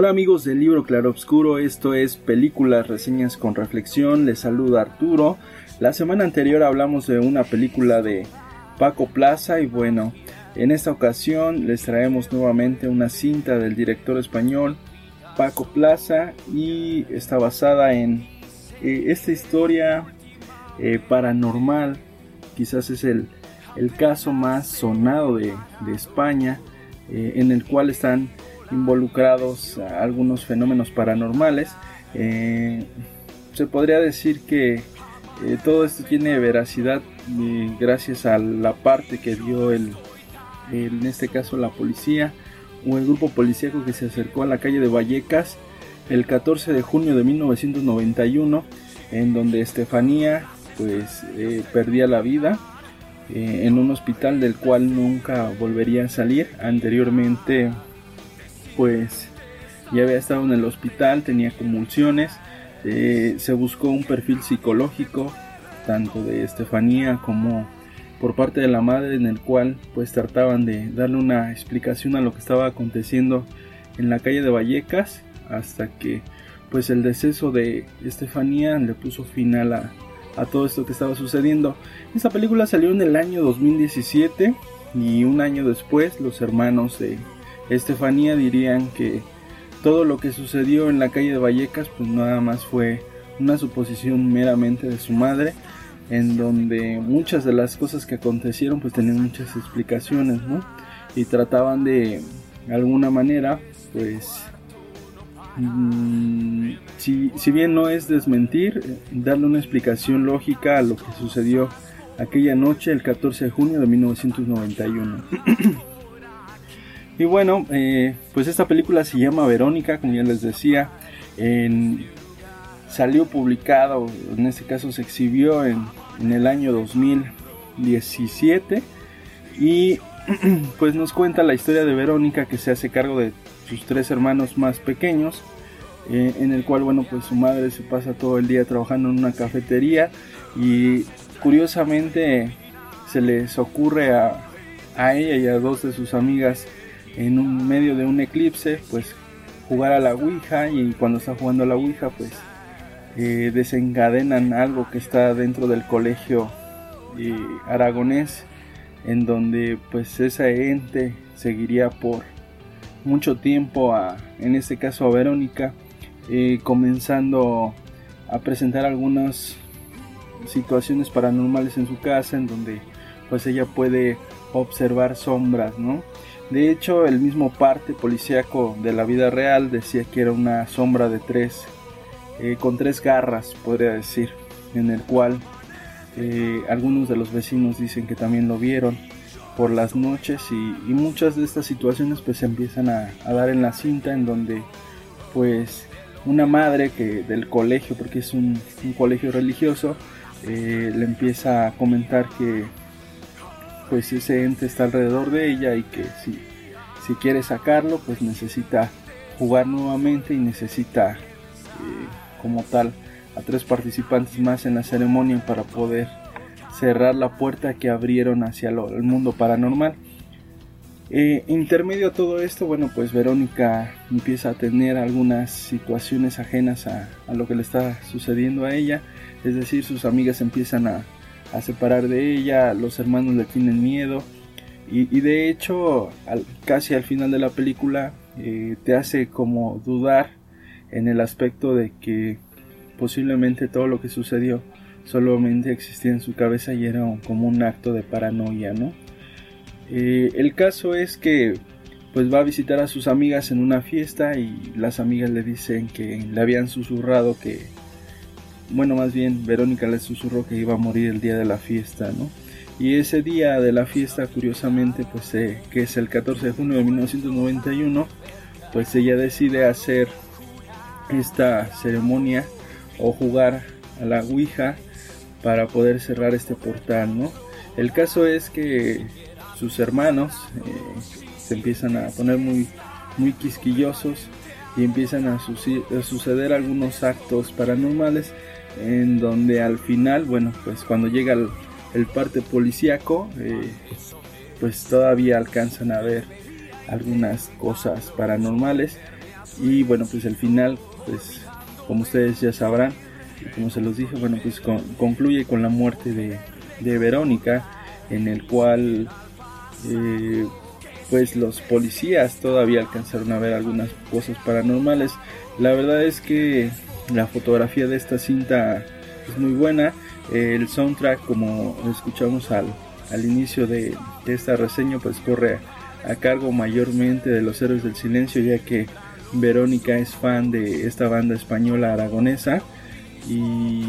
Hola amigos del libro Claroscuro, esto es Películas, Reseñas con Reflexión, les saluda Arturo. La semana anterior hablamos de una película de Paco Plaza y bueno, en esta ocasión les traemos nuevamente una cinta del director español Paco Plaza y está basada en eh, esta historia eh, paranormal, quizás es el, el, caso más sonado de, de España, eh, en el cual están involucrados algunos fenómenos paranormales. Eh, se podría decir que eh, todo esto tiene veracidad eh, gracias a la parte que dio el, en este caso la policía o el grupo policíaco que se acercó a la calle de Vallecas el 14 de junio de 1991 en donde Estefanía pues perdía la vida en un hospital del cual nunca volvería a salir anteriormente pues ya había estado en el hospital, tenía convulsiones, eh, se buscó un perfil psicológico, tanto de Estefanía como por parte de la madre, en el cual pues trataban de darle una explicación a lo que estaba aconteciendo en la calle de Vallecas, hasta que pues el deceso de Estefanía le puso final a, a todo esto que estaba sucediendo. Esta película salió en el año 2017 y un año después los hermanos de Estefanía dirían que todo lo que sucedió en la calle de Vallecas pues nada más fue una suposición meramente de su madre en donde muchas de las cosas que acontecieron pues tenían muchas explicaciones ¿no? y trataban de alguna manera pues mmm, si, si bien no es desmentir darle una explicación lógica a lo que sucedió aquella noche el 14 de junio de 1991 Y bueno, eh, pues esta película se llama Verónica, como ya les decía. Salió publicado, en este caso se exhibió en, en el año 2017. Y pues nos cuenta la historia de Verónica que se hace cargo de sus tres hermanos más pequeños. Eh, en el cual, bueno, pues su madre se pasa todo el día trabajando en una cafetería. Y curiosamente se les ocurre a, a ella y a dos de sus amigas en un medio de un eclipse, pues jugar a la Ouija y cuando está jugando a la Ouija, pues eh, desencadenan algo que está dentro del colegio eh, aragonés, en donde pues ese ente seguiría por mucho tiempo a, en este caso a Verónica, eh, comenzando a presentar algunas situaciones paranormales en su casa, en donde pues ella puede observar sombras, ¿no? De hecho, el mismo parte policíaco de la vida real decía que era una sombra de tres, eh, con tres garras, podría decir, en el cual eh, algunos de los vecinos dicen que también lo vieron por las noches y, muchas de estas situaciones pues se empiezan a, dar en la cinta en donde pues una madre que del colegio, porque es un, un colegio religioso, eh, le empieza a comentar que pues ese ente está alrededor de ella y que si, si quiere sacarlo pues necesita jugar nuevamente y necesita eh, como tal a tres participantes más en la ceremonia para poder cerrar la puerta que abrieron hacia el mundo paranormal. Eh, intermedio a todo esto, bueno, pues Verónica empieza a tener algunas situaciones ajenas a, a, lo que le está sucediendo a ella, es decir, sus amigas empiezan a, a separar de ella, los hermanos le tienen miedo y, de hecho casi al final de la película eh, te hace como dudar en el aspecto de que posiblemente todo lo que sucedió solamente existía en su cabeza y era como un acto de paranoia, ¿no? Eh, el caso es que pues va a visitar a sus amigas en una fiesta y las amigas le dicen que le habían susurrado que bueno, más bien Verónica le susurró que iba a morir el día de la fiesta, ¿no? Y ese día de la fiesta, curiosamente, pues que es el 14 de junio de 1991, pues ella decide hacer esta ceremonia o jugar a la Ouija para poder cerrar este portal, ¿no? El caso es que sus hermanos eh, se empiezan a poner muy, muy quisquillosos y empiezan a, suceder algunos actos paranormales en donde al final, bueno, pues cuando llega el, parte policíaco, eh, pues todavía alcanzan a ver algunas cosas paranormales y bueno, pues el final, pues como ustedes ya sabrán, como se los dije, bueno, pues concluye con la muerte de, de Verónica, en el cual eh, pues los policías todavía alcanzaron a ver algunas cosas paranormales. La verdad es que la fotografía de esta cinta es muy buena. El soundtrack, como escuchamos al, al inicio de, esta reseña, pues corre a, cargo mayormente de los héroes del silencio, ya que Verónica es fan de esta banda española aragonesa. Y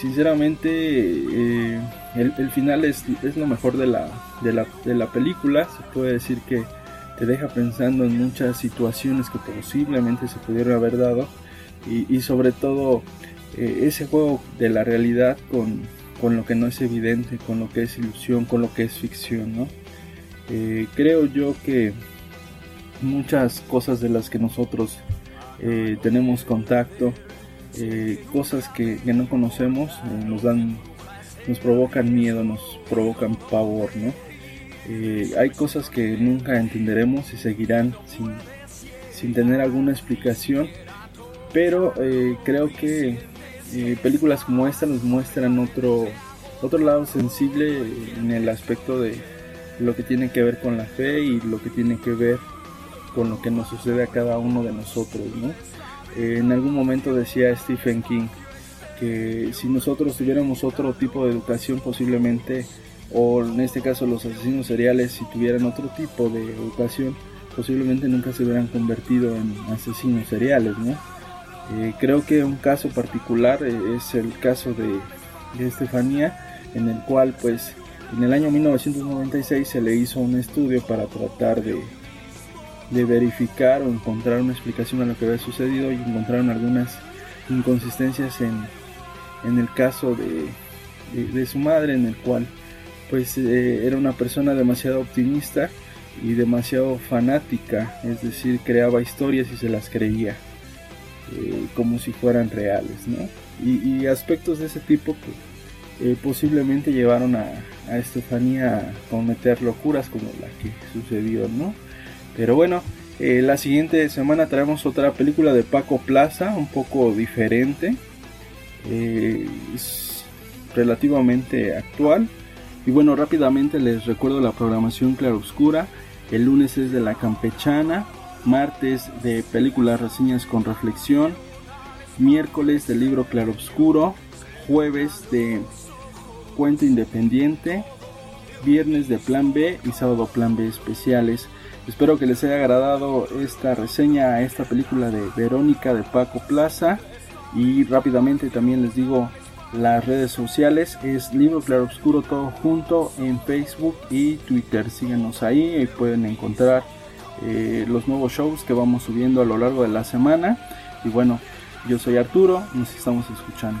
sinceramente eh, el, final es, es, lo mejor de la, de, la, de la película. Se puede decir que te deja pensando en muchas situaciones que posiblemente se pudieron haber dado. Y, sobre todo eh, ese juego de la realidad con, con, lo que no es evidente, con lo que es ilusión, con lo que es ficción. ¿no? Eh, creo yo que muchas cosas de las que nosotros tenemos contacto, cosas que, que, no conocemos, nos dan nos provocan miedo, nos provocan pavor, ¿no? Eh, hay cosas que nunca entenderemos y seguirán sin, tener alguna explicación, pero eh, creo que eh, películas como esta nos muestran otro, otro lado sensible en el aspecto de lo que tiene que ver con la fe y lo que tiene que ver con lo que nos sucede a cada uno de nosotros, ¿no? en algún momento decía Stephen King, que si nosotros tuviéramos otro tipo de educación posiblemente, o en este caso los asesinos seriales si tuvieran otro tipo de educación, posiblemente nunca se hubieran convertido en asesinos seriales, ¿no? Eh, creo que un caso particular eh, es el caso de, Estefanía, en el cual pues en el año 1996 se le hizo un estudio para tratar de, de verificar o encontrar una explicación a lo que había sucedido y encontraron algunas inconsistencias en, en el caso de, su madre, en el cual pues eh, era una persona demasiado optimista y demasiado fanática, es decir, creaba historias y se las creía eh, como si fueran reales, ¿no? Y, aspectos de ese tipo pues, eh, posiblemente llevaron a, Estefanía a cometer locuras como la que sucedió, ¿no? Pero bueno, la siguiente semana traemos otra película de Paco Plaza, un poco diferente, eh, es relativamente actual. Y bueno, rápidamente les recuerdo la programación claroscura. El lunes es de la campechana, martes de películas reseñas con reflexión, miércoles del libro claroscuro, jueves de cuento independiente, viernes de plan B y sábado plan B especiales. Espero que les haya agradado esta reseña a esta película de Verónica de Paco Plaza. Y rápidamente también les digo las redes sociales es Libro Claroscuro todo junto en Facebook y Twitter. Síganos ahí y pueden encontrar eh, los nuevos shows que vamos subiendo a lo largo de la semana. Y bueno, yo soy Arturo, nos estamos escuchando.